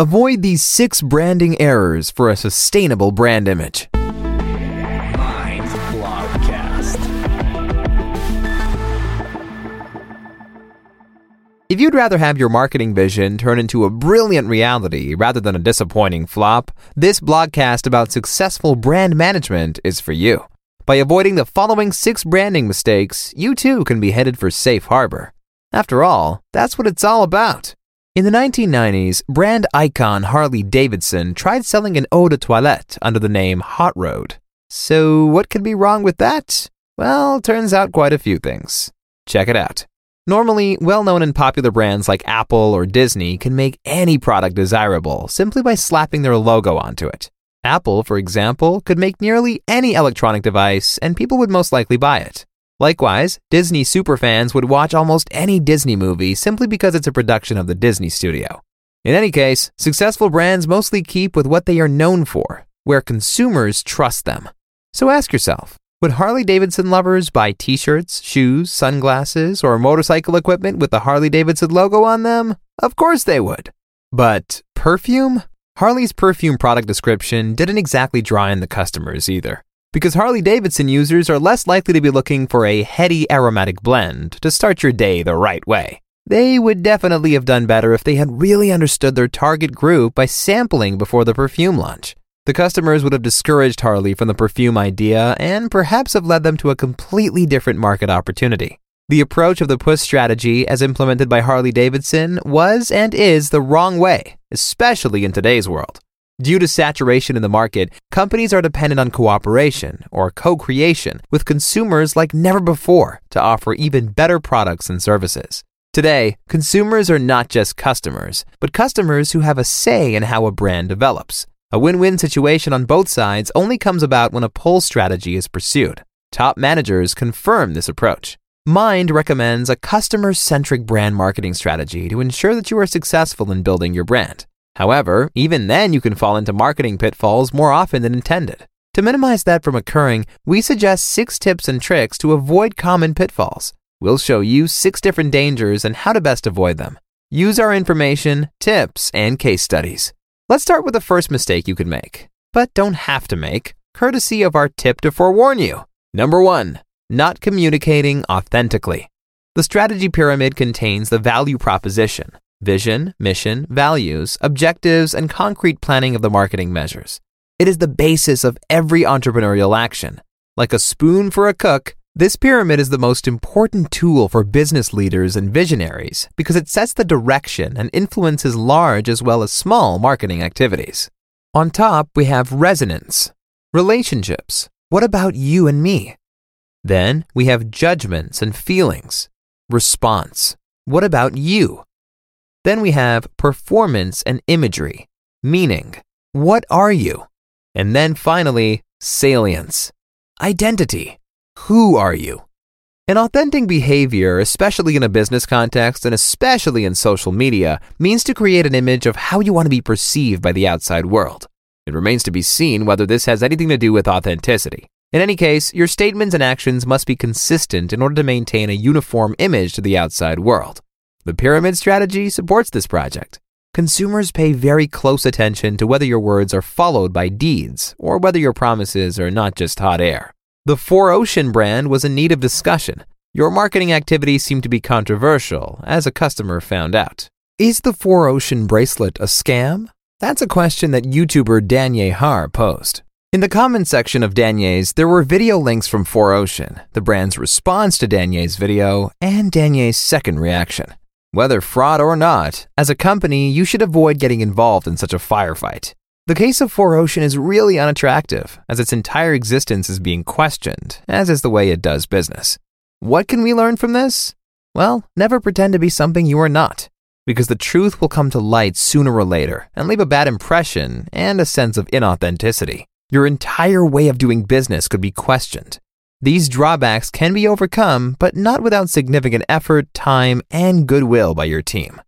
Avoid these six branding errors for a sustainable brand image. Mind If you'd rather have your marketing vision turn into a brilliant reality rather than a disappointing flop, this blogcast about successful brand management is for you. By avoiding the following six branding mistakes, you too can be headed for safe harbor. After all, that's what it's all about. In the 1990s, brand icon Harley Davidson tried selling an eau de toilette under the name Hot Road. So, what could be wrong with that? Well, turns out quite a few things. Check it out. Normally, well known and popular brands like Apple or Disney can make any product desirable simply by slapping their logo onto it. Apple, for example, could make nearly any electronic device and people would most likely buy it. Likewise, Disney superfans would watch almost any Disney movie simply because it's a production of the Disney studio. In any case, successful brands mostly keep with what they are known for, where consumers trust them. So ask yourself, would Harley Davidson lovers buy t-shirts, shoes, sunglasses, or motorcycle equipment with the Harley Davidson logo on them? Of course they would. But perfume? Harley's perfume product description didn't exactly draw in the customers either because Harley Davidson users are less likely to be looking for a heady aromatic blend to start your day the right way. They would definitely have done better if they had really understood their target group by sampling before the perfume launch. The customers would have discouraged Harley from the perfume idea and perhaps have led them to a completely different market opportunity. The approach of the push strategy as implemented by Harley Davidson was and is the wrong way, especially in today's world. Due to saturation in the market, companies are dependent on cooperation or co creation with consumers like never before to offer even better products and services. Today, consumers are not just customers, but customers who have a say in how a brand develops. A win win situation on both sides only comes about when a pull strategy is pursued. Top managers confirm this approach. Mind recommends a customer centric brand marketing strategy to ensure that you are successful in building your brand. However, even then you can fall into marketing pitfalls more often than intended. To minimize that from occurring, we suggest six tips and tricks to avoid common pitfalls. We'll show you six different dangers and how to best avoid them. Use our information, tips, and case studies. Let's start with the first mistake you could make, but don't have to make, courtesy of our tip to forewarn you. Number one, not communicating authentically. The strategy pyramid contains the value proposition, vision, mission, values, objectives, and concrete planning of the marketing measures. It is the basis of every entrepreneurial action. Like a spoon for a cook, this pyramid is the most important tool for business leaders and visionaries because it sets the direction and influences large as well as small marketing activities. On top, we have resonance, relationships. What about you and me? Then we have judgments and feelings, response. What about you? Then we have performance and imagery, meaning, what are you? And then finally, salience, identity, who are you? An authentic behavior, especially in a business context and especially in social media, means to create an image of how you want to be perceived by the outside world. It remains to be seen whether this has anything to do with authenticity. In any case, your statements and actions must be consistent in order to maintain a uniform image to the outside world. The pyramid strategy supports this project. Consumers pay very close attention to whether your words are followed by deeds or whether your promises are not just hot air. The 4Ocean brand was in need of discussion. Your marketing activities seem to be controversial, as a customer found out. Is the 4Ocean bracelet a scam? That's a question that YouTuber Danye Har posed. In the comment section of Danye's, there were video links from 4Ocean, the brand's response to Danye's video, and Danye's second reaction. Whether fraud or not, as a company, you should avoid getting involved in such a firefight. The case of 4Ocean is really unattractive, as its entire existence is being questioned, as is the way it does business. What can we learn from this? Well, never pretend to be something you are not, because the truth will come to light sooner or later and leave a bad impression and a sense of inauthenticity. Your entire way of doing business could be questioned, these drawbacks can be overcome, but not without significant effort, time, and goodwill by your team.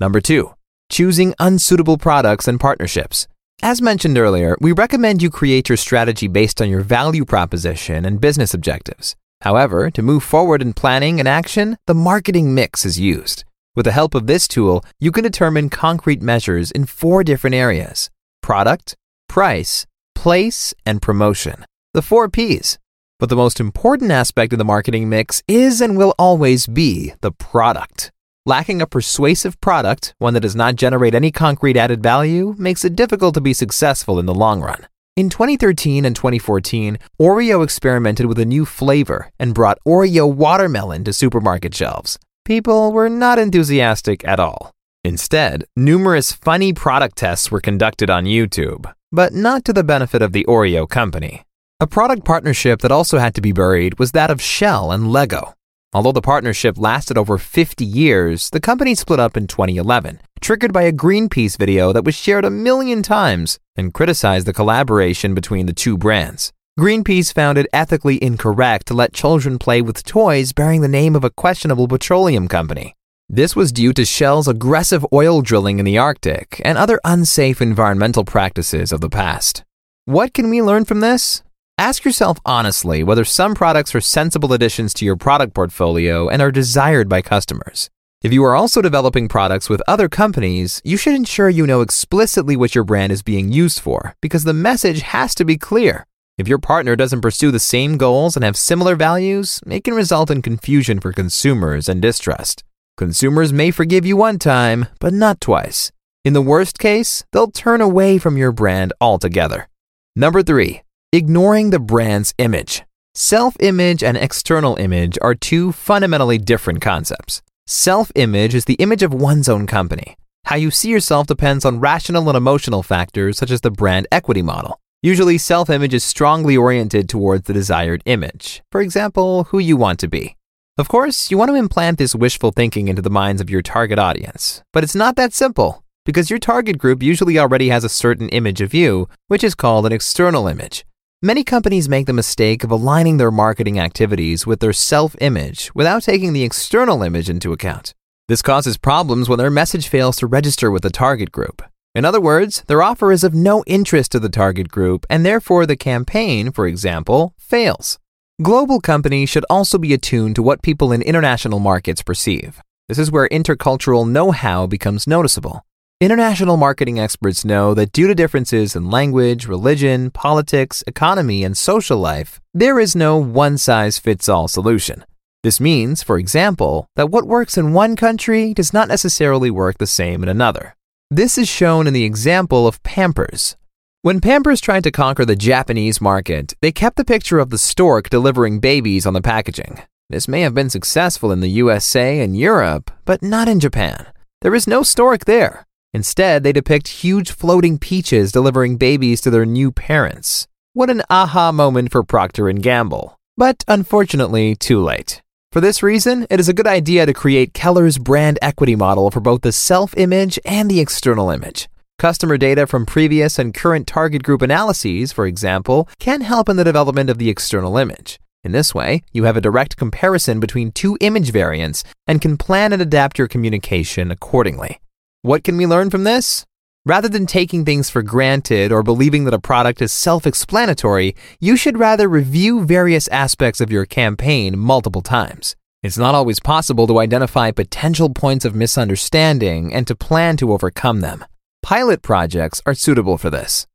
Number two, choosing unsuitable products and partnerships. As mentioned earlier, we recommend you create your strategy based on your value proposition and business objectives. However, to move forward in planning and action, the marketing mix is used. With the help of this tool, you can determine concrete measures in four different areas product, price, place, and promotion. The four P's. But the most important aspect of the marketing mix is and will always be the product. Lacking a persuasive product, one that does not generate any concrete added value, makes it difficult to be successful in the long run. In 2013 and 2014, Oreo experimented with a new flavor and brought Oreo watermelon to supermarket shelves. People were not enthusiastic at all. Instead, numerous funny product tests were conducted on YouTube, but not to the benefit of the Oreo company. A product partnership that also had to be buried was that of Shell and Lego. Although the partnership lasted over 50 years, the company split up in 2011, triggered by a Greenpeace video that was shared a million times and criticized the collaboration between the two brands. Greenpeace found it ethically incorrect to let children play with toys bearing the name of a questionable petroleum company. This was due to Shell's aggressive oil drilling in the Arctic and other unsafe environmental practices of the past. What can we learn from this? Ask yourself honestly whether some products are sensible additions to your product portfolio and are desired by customers. If you are also developing products with other companies, you should ensure you know explicitly what your brand is being used for because the message has to be clear. If your partner doesn't pursue the same goals and have similar values, it can result in confusion for consumers and distrust. Consumers may forgive you one time, but not twice. In the worst case, they'll turn away from your brand altogether. Number three, Ignoring the brand's image. Self image and external image are two fundamentally different concepts. Self image is the image of one's own company. How you see yourself depends on rational and emotional factors such as the brand equity model. Usually, self image is strongly oriented towards the desired image. For example, who you want to be. Of course, you want to implant this wishful thinking into the minds of your target audience, but it's not that simple because your target group usually already has a certain image of you, which is called an external image. Many companies make the mistake of aligning their marketing activities with their self image without taking the external image into account. This causes problems when their message fails to register with the target group. In other words, their offer is of no interest to the target group, and therefore the campaign, for example, fails. Global companies should also be attuned to what people in international markets perceive. This is where intercultural know how becomes noticeable. International marketing experts know that due to differences in language, religion, politics, economy, and social life, there is no one size fits all solution. This means, for example, that what works in one country does not necessarily work the same in another. This is shown in the example of Pampers. When Pampers tried to conquer the Japanese market, they kept the picture of the stork delivering babies on the packaging. This may have been successful in the USA and Europe, but not in Japan. There is no stork there. Instead, they depict huge floating peaches delivering babies to their new parents. What an aha moment for Procter & Gamble. But unfortunately, too late. For this reason, it is a good idea to create Keller's brand equity model for both the self-image and the external image. Customer data from previous and current target group analyses, for example, can help in the development of the external image. In this way, you have a direct comparison between two image variants and can plan and adapt your communication accordingly. What can we learn from this? Rather than taking things for granted or believing that a product is self explanatory, you should rather review various aspects of your campaign multiple times. It's not always possible to identify potential points of misunderstanding and to plan to overcome them. Pilot projects are suitable for this.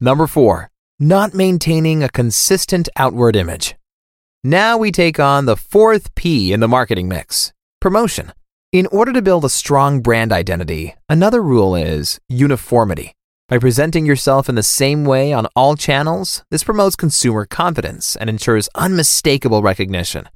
Number four, not maintaining a consistent outward image. Now we take on the fourth P in the marketing mix promotion. In order to build a strong brand identity, another rule is uniformity. By presenting yourself in the same way on all channels, this promotes consumer confidence and ensures unmistakable recognition.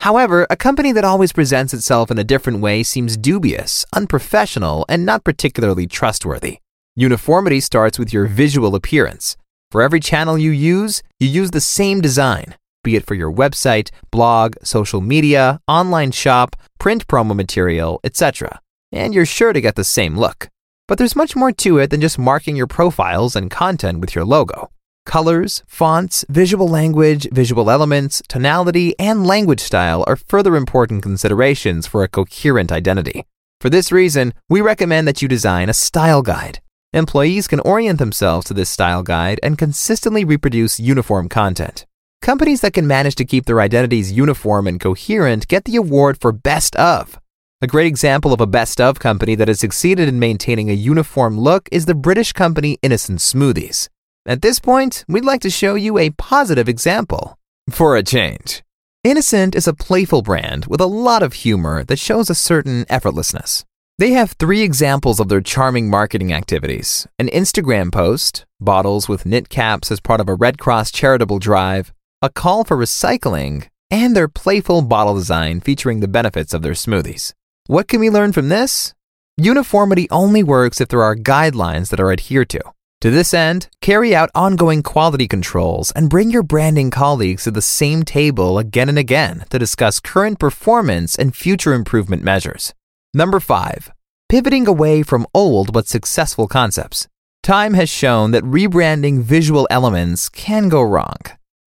However, a company that always presents itself in a different way seems dubious, unprofessional, and not particularly trustworthy. Uniformity starts with your visual appearance. For every channel you use, you use the same design be it for your website, blog, social media, online shop, print promo material, etc. And you're sure to get the same look. But there's much more to it than just marking your profiles and content with your logo. Colors, fonts, visual language, visual elements, tonality, and language style are further important considerations for a coherent identity. For this reason, we recommend that you design a style guide. Employees can orient themselves to this style guide and consistently reproduce uniform content. Companies that can manage to keep their identities uniform and coherent get the award for Best of. A great example of a best of company that has succeeded in maintaining a uniform look is the British company Innocent Smoothies. At this point, we'd like to show you a positive example. For a change. Innocent is a playful brand with a lot of humor that shows a certain effortlessness. They have three examples of their charming marketing activities an Instagram post, bottles with knit caps as part of a Red Cross charitable drive, a call for recycling, and their playful bottle design featuring the benefits of their smoothies. What can we learn from this? Uniformity only works if there are guidelines that are adhered to. To this end, carry out ongoing quality controls and bring your branding colleagues to the same table again and again to discuss current performance and future improvement measures. Number 5. Pivoting away from old but successful concepts. Time has shown that rebranding visual elements can go wrong.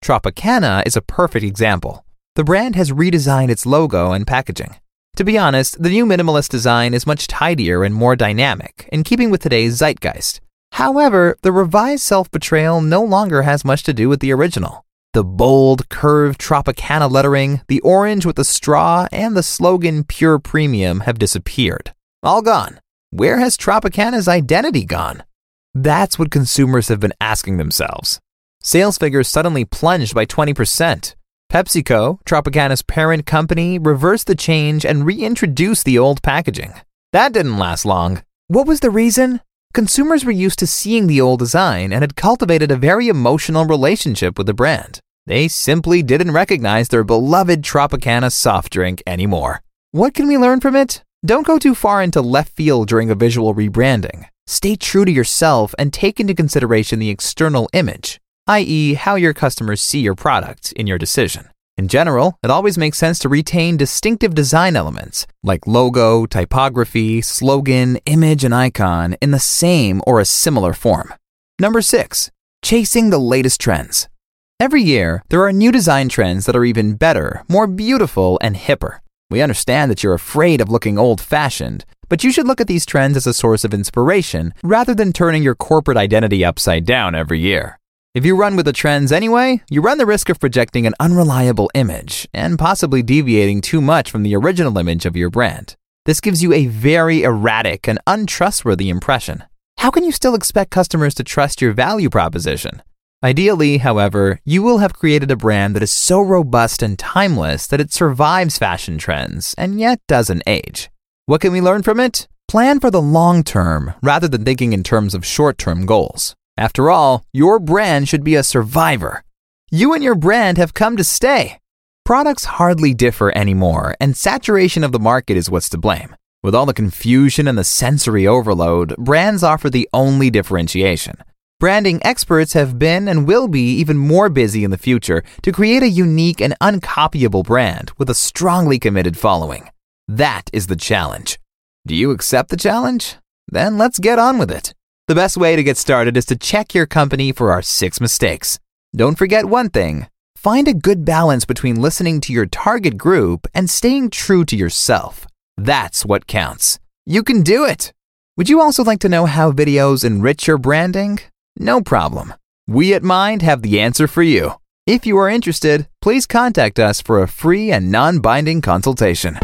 Tropicana is a perfect example. The brand has redesigned its logo and packaging. To be honest, the new minimalist design is much tidier and more dynamic, in keeping with today's zeitgeist. However, the revised self betrayal no longer has much to do with the original. The bold, curved Tropicana lettering, the orange with the straw, and the slogan Pure Premium have disappeared. All gone. Where has Tropicana's identity gone? That's what consumers have been asking themselves. Sales figures suddenly plunged by 20%. PepsiCo, Tropicana's parent company, reversed the change and reintroduced the old packaging. That didn't last long. What was the reason? Consumers were used to seeing the old design and had cultivated a very emotional relationship with the brand. They simply didn't recognize their beloved Tropicana soft drink anymore. What can we learn from it? Don't go too far into left field during a visual rebranding. Stay true to yourself and take into consideration the external image i.e., how your customers see your product in your decision. In general, it always makes sense to retain distinctive design elements like logo, typography, slogan, image, and icon in the same or a similar form. Number 6. Chasing the latest trends. Every year, there are new design trends that are even better, more beautiful, and hipper. We understand that you're afraid of looking old fashioned, but you should look at these trends as a source of inspiration rather than turning your corporate identity upside down every year. If you run with the trends anyway, you run the risk of projecting an unreliable image and possibly deviating too much from the original image of your brand. This gives you a very erratic and untrustworthy impression. How can you still expect customers to trust your value proposition? Ideally, however, you will have created a brand that is so robust and timeless that it survives fashion trends and yet doesn't age. What can we learn from it? Plan for the long term rather than thinking in terms of short term goals. After all, your brand should be a survivor. You and your brand have come to stay. Products hardly differ anymore, and saturation of the market is what's to blame. With all the confusion and the sensory overload, brands offer the only differentiation. Branding experts have been and will be even more busy in the future to create a unique and uncopyable brand with a strongly committed following. That is the challenge. Do you accept the challenge? Then let's get on with it. The best way to get started is to check your company for our six mistakes. Don't forget one thing find a good balance between listening to your target group and staying true to yourself. That's what counts. You can do it. Would you also like to know how videos enrich your branding? No problem. We at Mind have the answer for you. If you are interested, please contact us for a free and non binding consultation.